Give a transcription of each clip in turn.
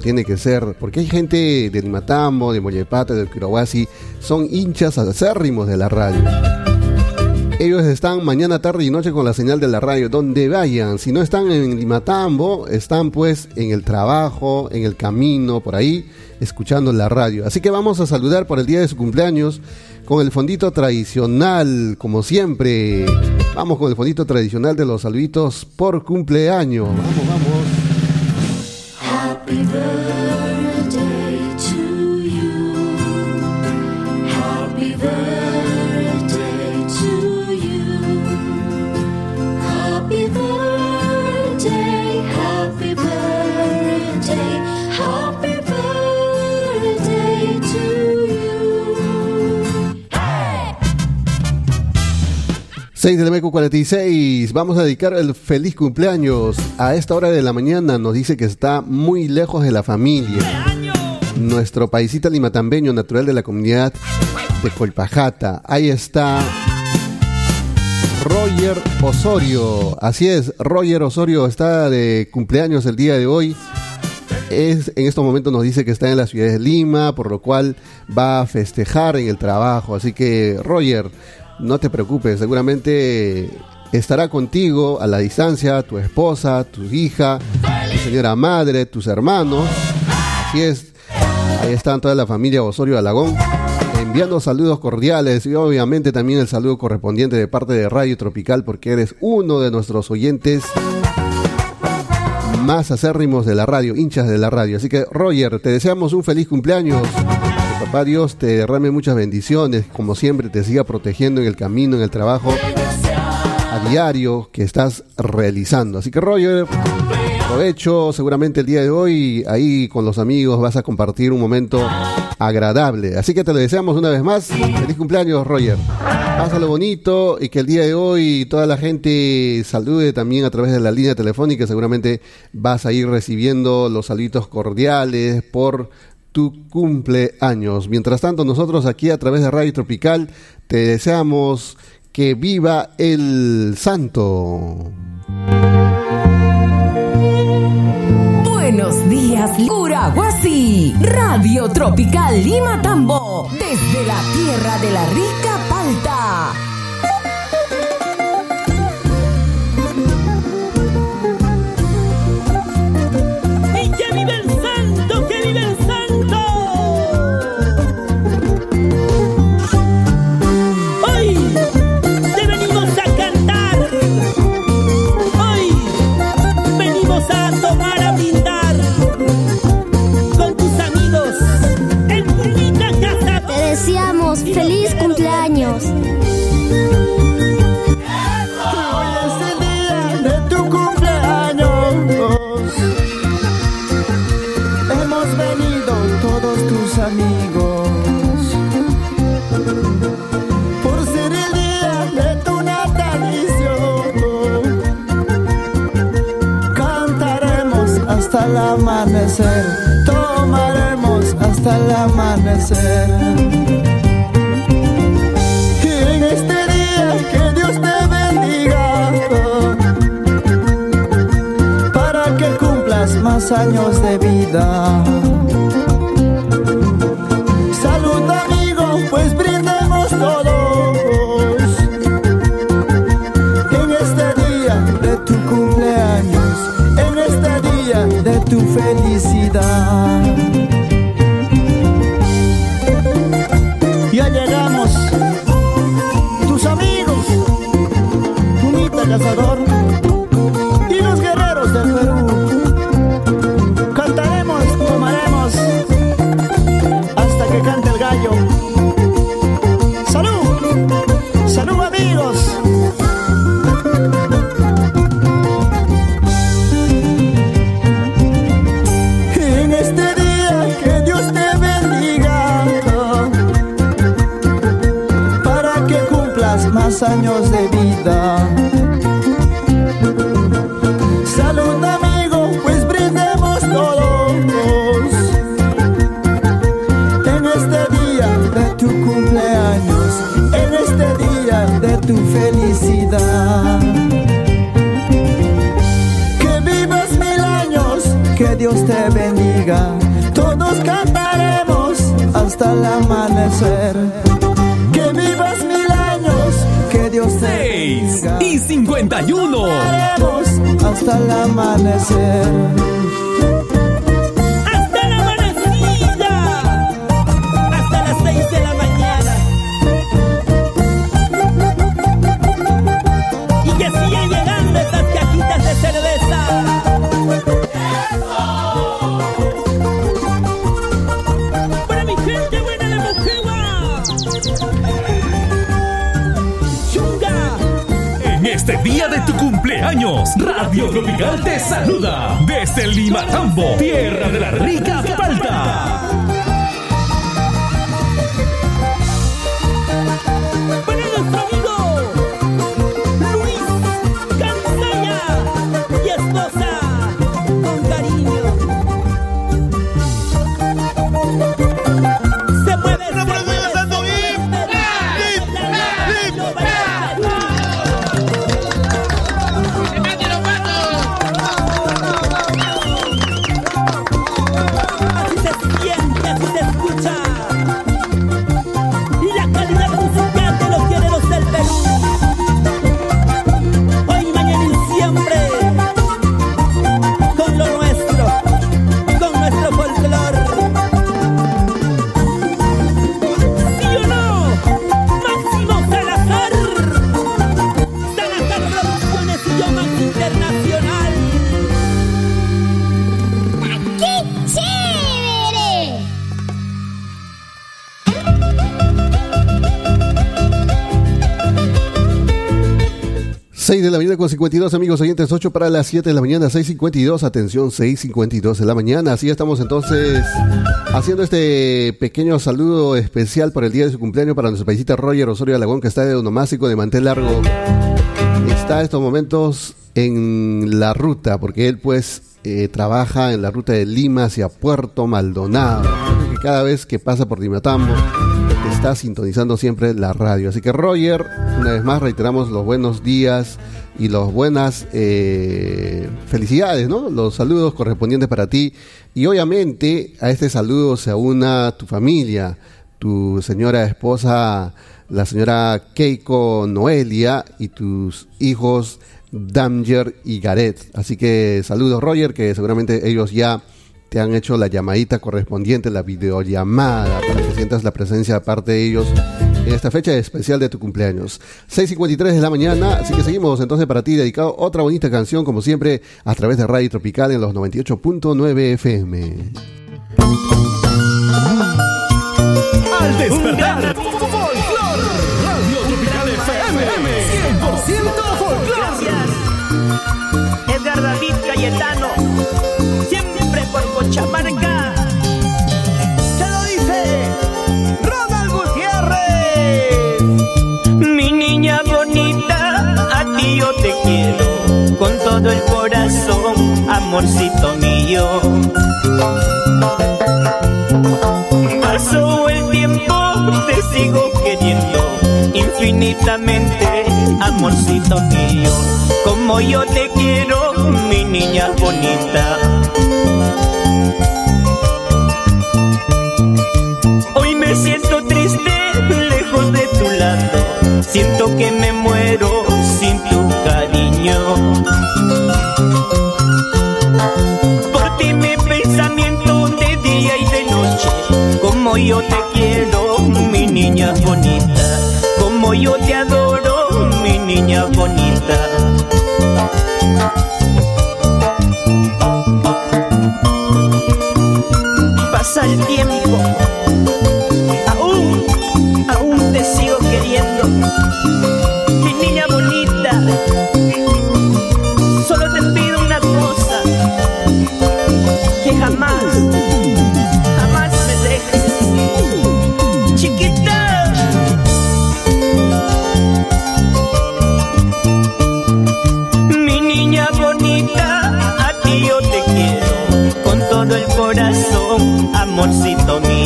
tiene que ser, porque hay gente del Matambo, de Mollepata, del Quirohuasi, son hinchas acérrimos de la radio. Ellos están mañana, tarde y noche con la señal de la radio, donde vayan. Si no están en Limatambo, están pues en el trabajo, en el camino, por ahí, escuchando la radio. Así que vamos a saludar por el día de su cumpleaños con el fondito tradicional, como siempre. Vamos con el fondito tradicional de los saluditos por cumpleaños. Vamos, vamos. 6 del MQ 46, vamos a dedicar el feliz cumpleaños. A esta hora de la mañana nos dice que está muy lejos de la familia. Nuestro paisita limatambeño, natural de la comunidad de Colpajata. Ahí está Roger Osorio. Así es, Roger Osorio está de cumpleaños el día de hoy. Es, en estos momentos nos dice que está en la ciudad de Lima, por lo cual va a festejar en el trabajo. Así que, Roger, no te preocupes, seguramente estará contigo a la distancia tu esposa, tu hija, tu señora madre, tus hermanos. Así es, ahí están toda la familia Osorio Alagón enviando saludos cordiales y obviamente también el saludo correspondiente de parte de Radio Tropical porque eres uno de nuestros oyentes más acérrimos de la radio, hinchas de la radio. Así que Roger, te deseamos un feliz cumpleaños. Que papá Dios te derrame muchas bendiciones, como siempre te siga protegiendo en el camino, en el trabajo a diario que estás realizando. Así que Roger, provecho seguramente el día de hoy ahí con los amigos vas a compartir un momento agradable. Así que te lo deseamos una vez más. Feliz cumpleaños, Roger. Pásalo bonito y que el día de hoy toda la gente salude también a través de la línea telefónica. Seguramente vas a ir recibiendo los saluditos cordiales por tu cumpleaños. Mientras tanto, nosotros aquí a través de Radio Tropical te deseamos que viva el santo. Buenos días, Curahuasi. Radio Tropical Lima Tambo. Desde la tierra de la rica palta. ¡Y hasta el amanecer. Tomaremos hasta el amanecer. Y en este día que Dios te bendiga para que cumplas más años de vida. Amanecer. Que vivas mil años, que Dios te 6 y 51. Haremos hasta el amanecer. Este día de tu cumpleaños, Radio Tropical te saluda desde Limatambo, tierra de la rica palta. 6 de la mañana con 52 amigos oyentes, 8 para las 7 de la mañana, 6.52, atención, 6.52 de la mañana. Así estamos entonces haciendo este pequeño saludo especial por el día de su cumpleaños para nuestro paisita Roger Osorio Alagón, que está de onomástico de mantel largo. Está en estos momentos en la ruta, porque él pues eh, trabaja en la ruta de Lima hacia Puerto Maldonado. Cada vez que pasa por Dimatambo está sintonizando siempre la radio. Así que Roger, una vez más reiteramos los buenos días y las buenas eh, felicidades, ¿no? Los saludos correspondientes para ti. Y obviamente a este saludo se aúna tu familia, tu señora esposa, la señora Keiko Noelia y tus hijos Damger y Gareth. Así que saludos Roger, que seguramente ellos ya te han hecho la llamadita correspondiente, la videollamada, para que sientas la presencia aparte de ellos en esta fecha especial de tu cumpleaños. 6.53 de la mañana, así que seguimos entonces para ti, dedicado otra bonita canción, como siempre, a través de Radio Tropical en los 98.9 FM. Al despertar, amorcito mío. Pasó el tiempo, te sigo queriendo infinitamente, amorcito mío. Como yo te quiero, mi niña bonita. Hoy me siento triste, lejos de tu lado. Siento que me Yo te adoro, mi niña bonita. Pasa el tiempo,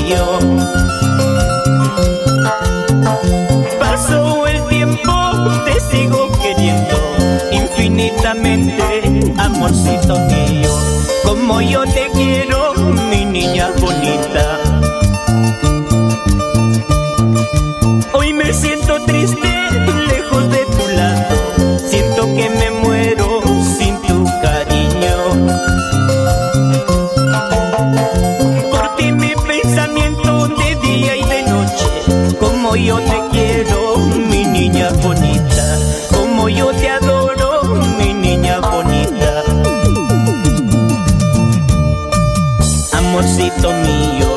yo. Pasó el tiempo, te sigo queriendo infinitamente, amorcito mío. Como yo te quiero, mi niña bonita. Hoy me siento triste Como yo te quiero, mi niña bonita. Como yo te adoro, mi niña bonita. Amorcito mío,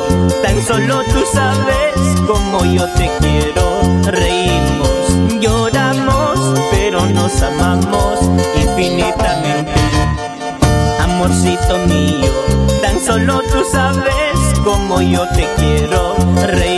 tan solo tú sabes como yo te quiero. Reímos, lloramos, pero nos amamos infinitamente. Amorcito mío, tan solo tú sabes como yo te quiero. Reímos,